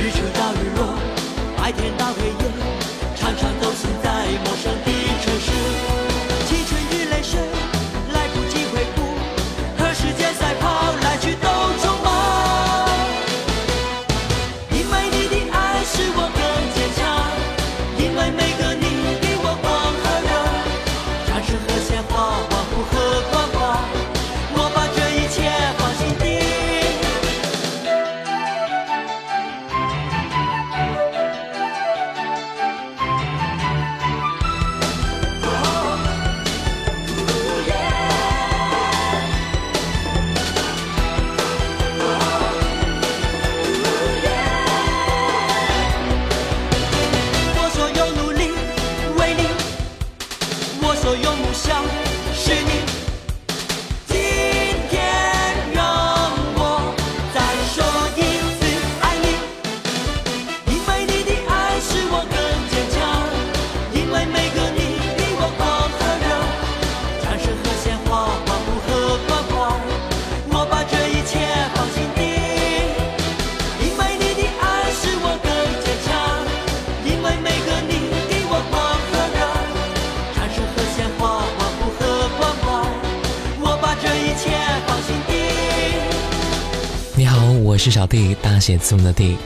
日出到日落白天是小弟大写字母的弟，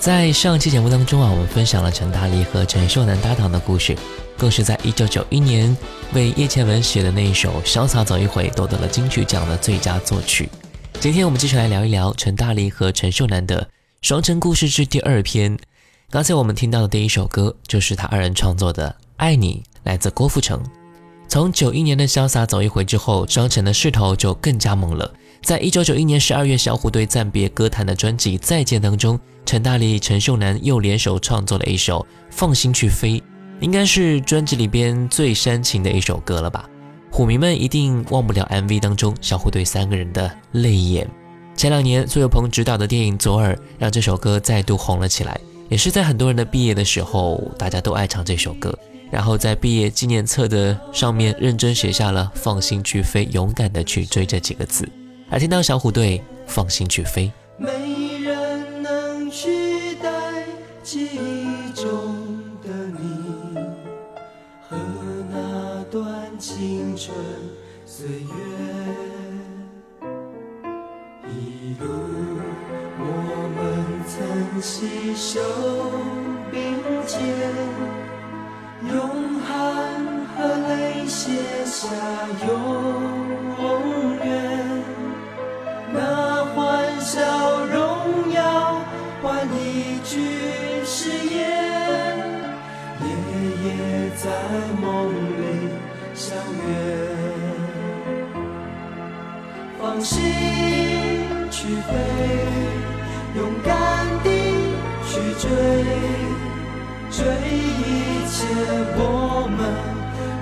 在上期节目当中啊，我们分享了陈大力和陈秀楠搭档的故事，更是在一九九一年为叶倩文写的那一首《潇洒走一回》夺得了金曲奖的最佳作曲。今天我们继续来聊一聊陈大力和陈秀楠的《双城故事之第二篇》。刚才我们听到的第一首歌就是他二人创作的《爱你》，来自郭富城。从九一年的《潇洒走一回》之后，双城的势头就更加猛了。在一九九一年十二月，小虎队暂别歌坛的专辑《再见》当中，陈大力、陈秀楠又联手创作了一首《放心去飞》，应该是专辑里边最煽情的一首歌了吧？虎迷们一定忘不了 MV 当中小虎队三个人的泪眼。前两年苏有朋执导的电影《左耳》让这首歌再度红了起来，也是在很多人的毕业的时候，大家都爱唱这首歌，然后在毕业纪念册的上面认真写下了“放心去飞，勇敢的去追”这几个字。来听到小虎队放心去飞。没人能取代记忆中的你和那段青春岁月。一路我们曾携手并肩用汗和泪写下永笑容要换一句誓言。夜夜在梦里相约。放心去飞勇敢的去追追一切我们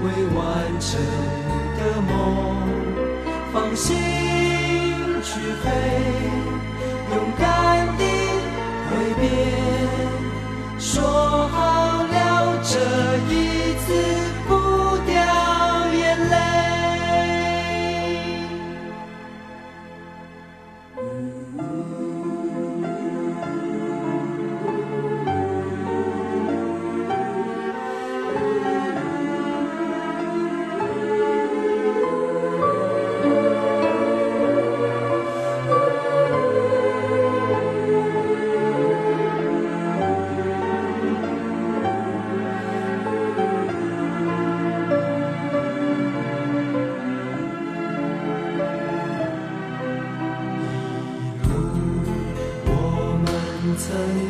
未完成的梦。放心。去飞，勇敢地挥别，说好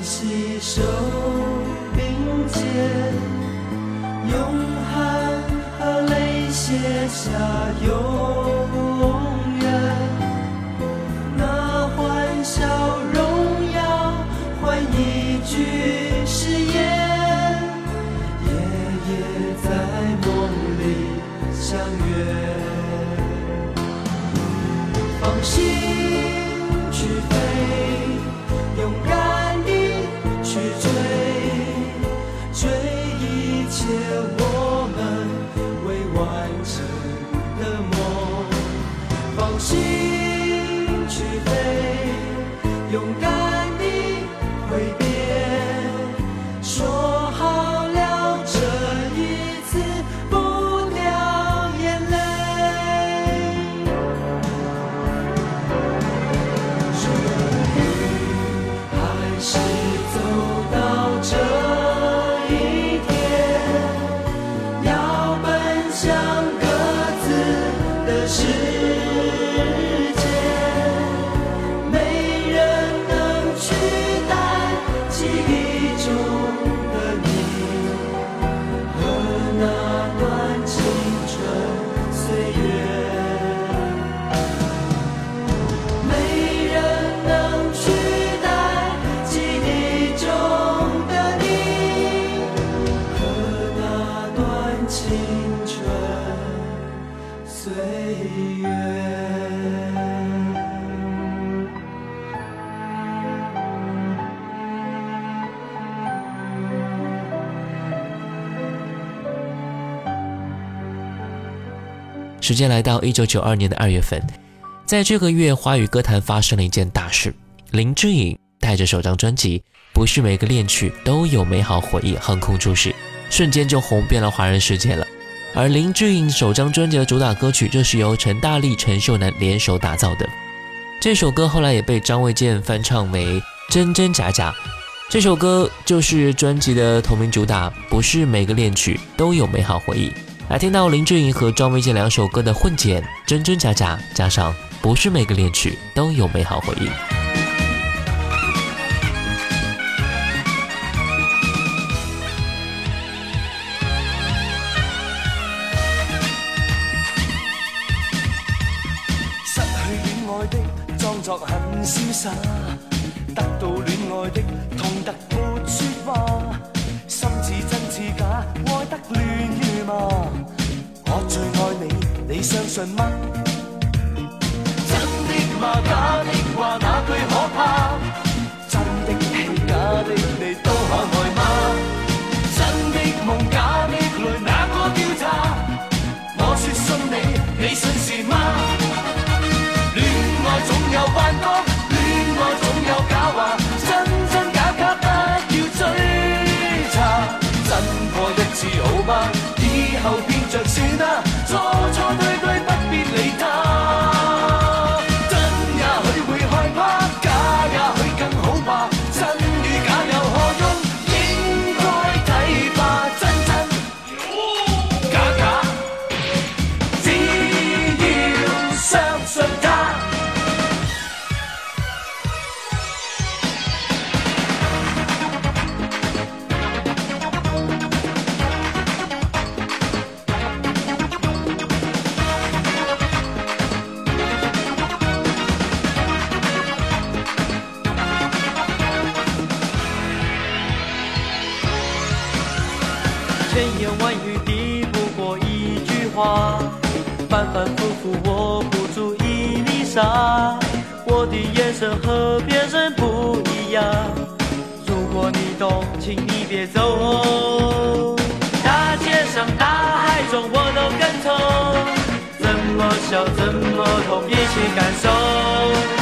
携手并肩用汗和泪写下永远。那欢笑荣耀换一句时间来到一九九二年的二月份，在这个月，华语歌坛发生了一件大事。林志颖带着首张专辑《不是每个恋曲都有美好回忆》横空出世，瞬间就红遍了华人世界了。而林志颖首张专辑的主打歌曲，就是由陈大力、陈秀男联手打造的。这首歌后来也被张卫健翻唱为《真真假假》。这首歌就是专辑的同名主打，《不是每个恋曲都有美好回忆》。来听到林志颖和张卫健两首歌的混剪，真真假假，加上不是每个恋曲都有美好回忆。失去恋爱的装作很潇洒，得到恋爱的相信吗？真的吗？假的话，哪句可怕？真的戏，假的你都可爱吗？真的梦，假的泪，哪个调查？我说信你，你信是吗？果你懂，请你别走。大街上大海中我都跟从，怎么笑怎么痛，一起感受。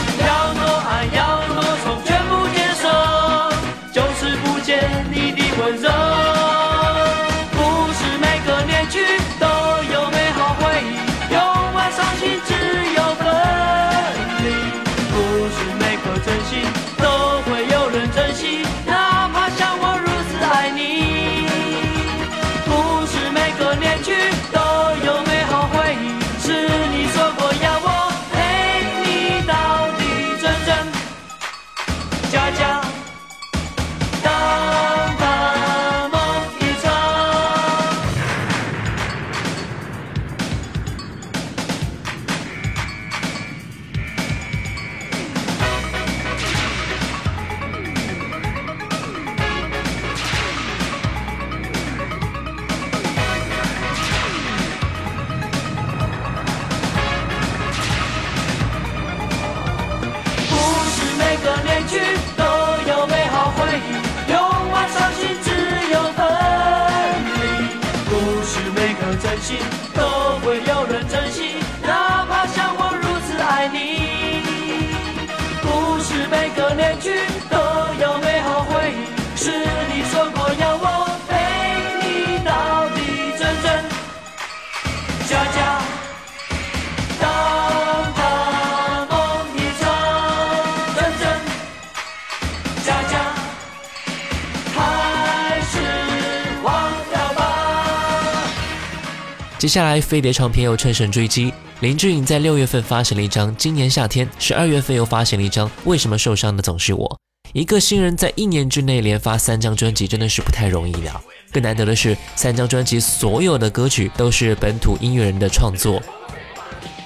接下来，飞碟唱片又乘胜追击，林志颖在六月份发行了一张《今年夏天》，十二月份又发行了一张《为什么受伤的总是我》。一个新人在一年之内连发三张专辑，真的是不太容易的。更难得的是，三张专辑所有的歌曲都是本土音乐人的创作。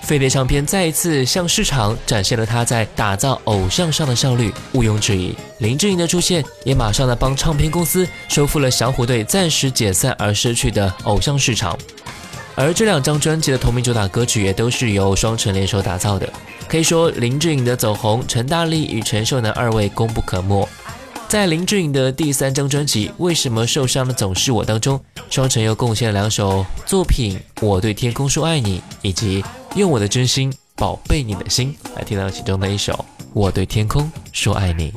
飞碟唱片再一次向市场展现了他在打造偶像上的效率，毋庸置疑。林志颖的出现也马上的帮唱片公司收复了小虎队暂时解散而失去的偶像市场。而这两张专辑的同名主打歌曲也都是由双城联手打造的，可以说林志颖的走红，陈大力与陈秀男二位功不可没。在林志颖的第三张专辑《为什么受伤的总是我》当中，双城又贡献了两首作品《我对天空说爱你》以及《用我的真心宝贝你的心》，来听到其中的一首《我对天空说爱你》。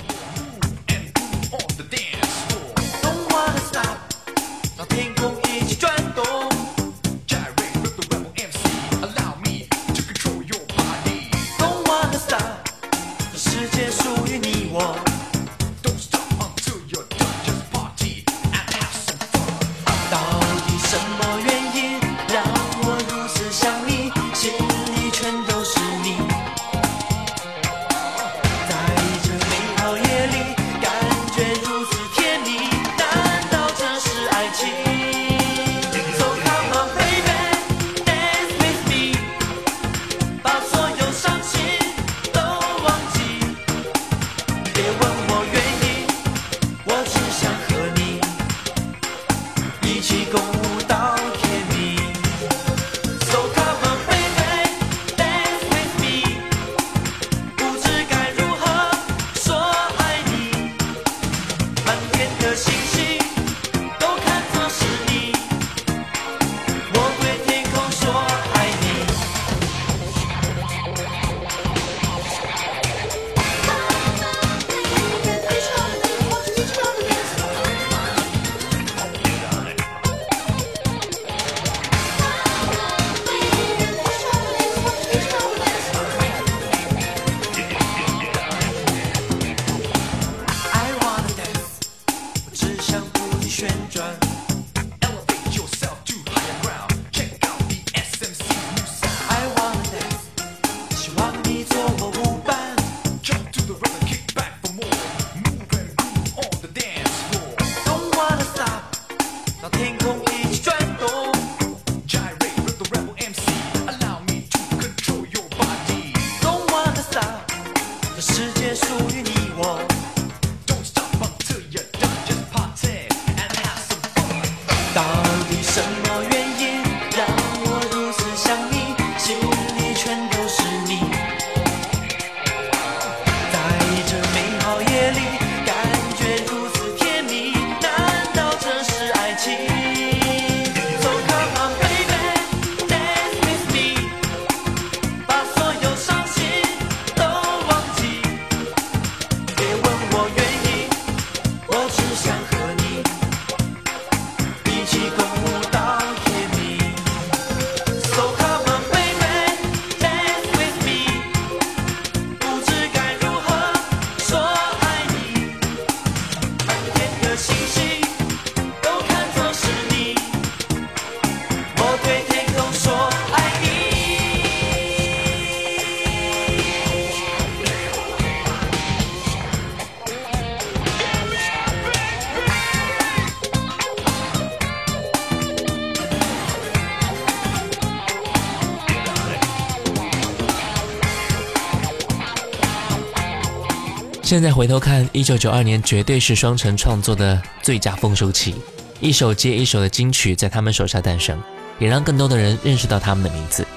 现在回头看，一九九二年绝对是双城创作的最佳丰收期，一首接一首的金曲在他们手下诞生，也让更多的人认识到他们的名字。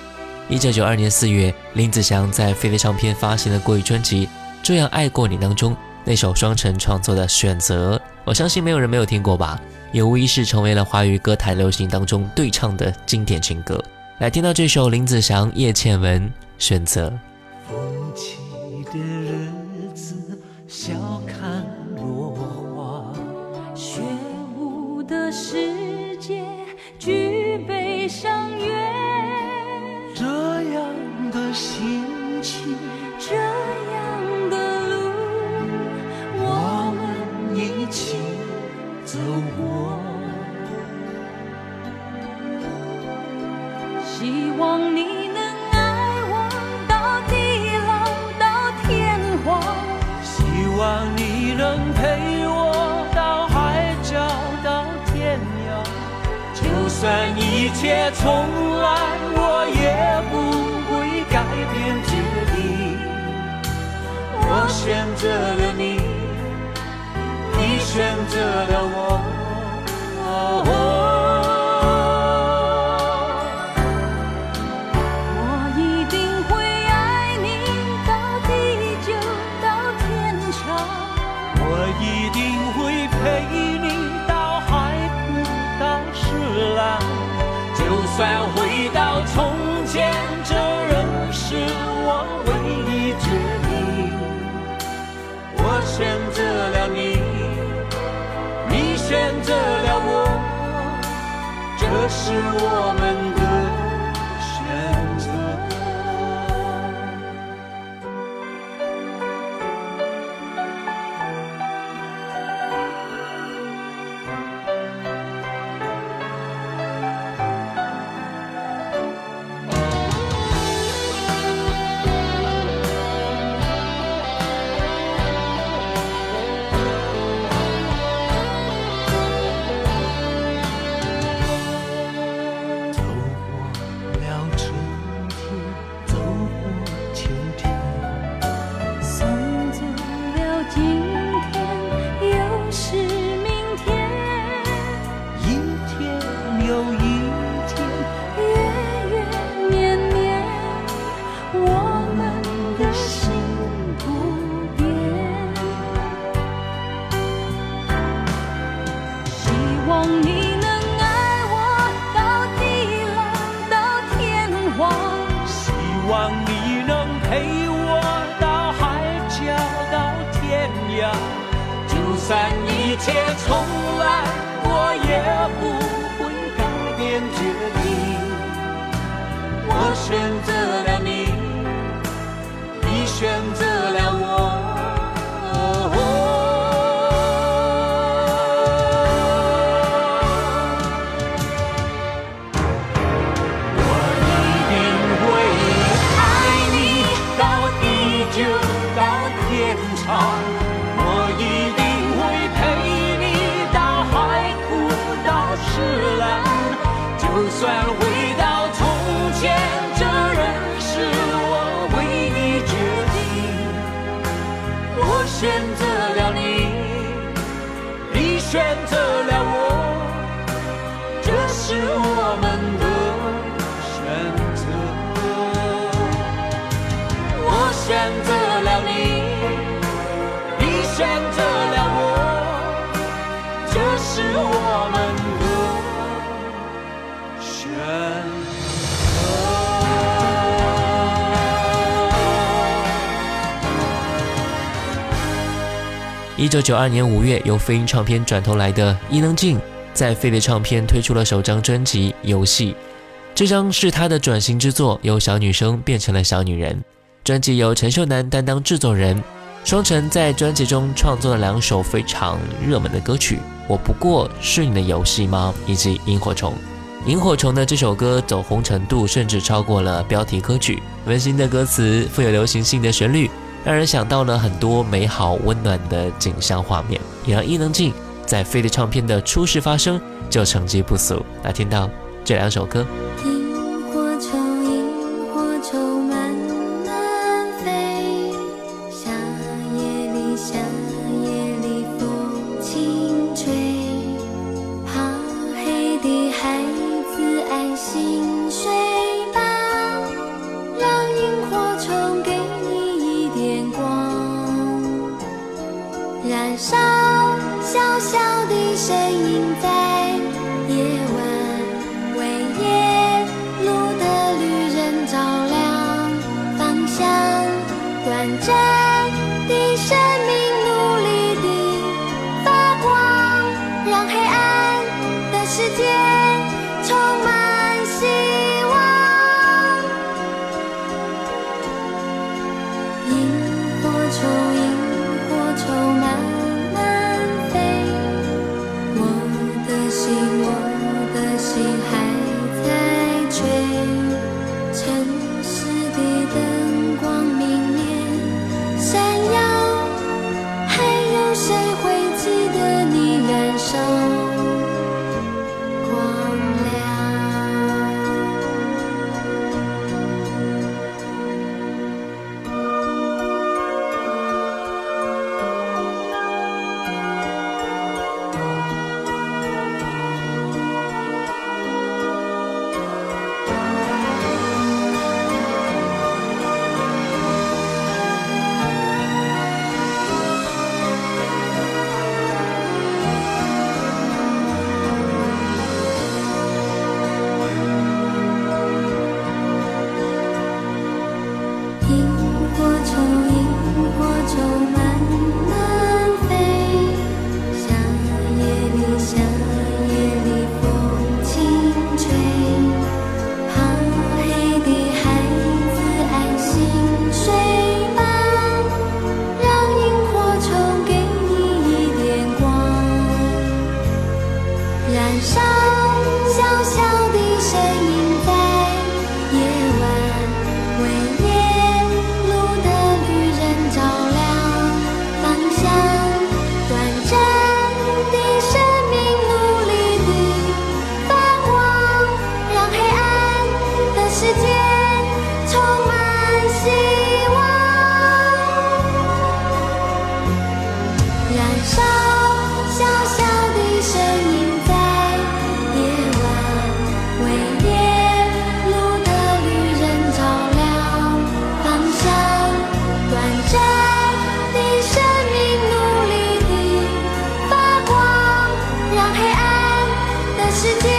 一九九二年四月，林子祥在飞碟唱片发行的国语专辑《这样爱过你》当中，那首双城创作的《选择》，我相信没有人没有听过吧，也无疑是成为了华语歌坛流行当中对唱的经典情歌。来听到这首林子祥、叶倩文《选择》。风切重来，我也不会改变决定。我选择了你，你选择了我。我一定会爱你到地久到天长。我一定返回到从前，这仍是我唯一决定。我选择了你，你选择了我，这是我们就算危一九九二年五月，由飞鹰唱片转头来的伊能静，在飞碟唱片推出了首张专辑《游戏》。这张是她的转型之作，由小女生变成了小女人。专辑由陈秀楠担当制作人，双城在专辑中创作了两首非常热门的歌曲，《我不过是你的游戏吗》以及《萤火虫》。《萤火虫》的这首歌走红程度甚至超过了标题歌曲，温馨的歌词，富有流行性的旋律。让人想到了很多美好温暖的景象画面，也让伊能静在飞碟唱片的初试发声就成绩不俗。那听到这两首歌。世界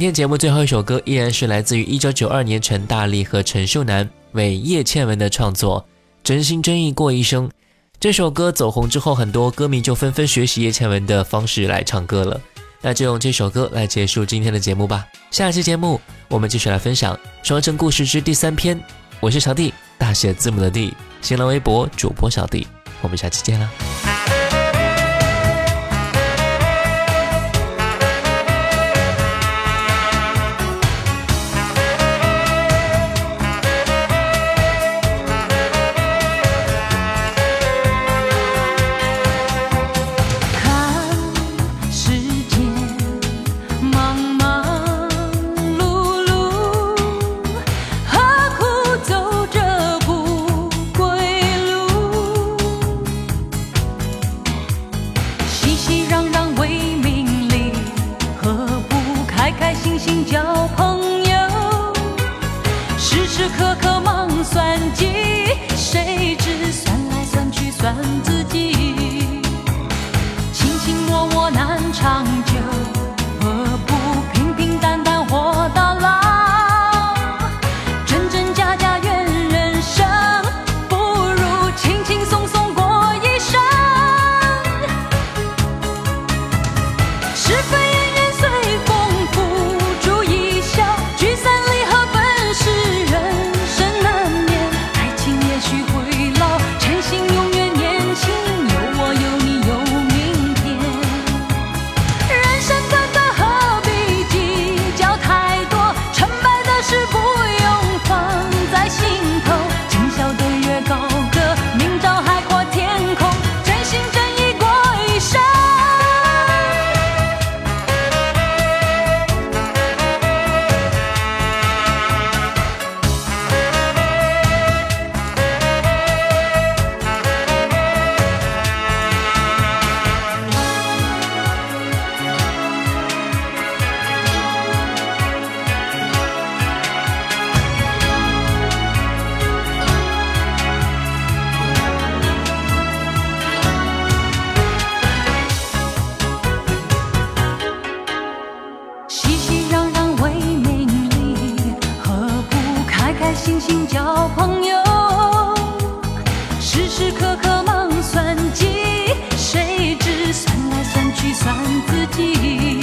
今天节目最后一首歌，依然是来自于1992年陈大力和陈秀男为叶倩文的创作《真心真意过一生》。这首歌走红之后，很多歌迷就纷纷学习叶倩文的方式来唱歌了。那就用这首歌来结束今天的节目吧。下期节目我们继续来分享《双城故事》之第三篇。我是小弟，大写字母的弟，新浪微博主播小弟。我们下期见啦！尽心交朋友时时刻刻忙算计谁知算来算去算自己。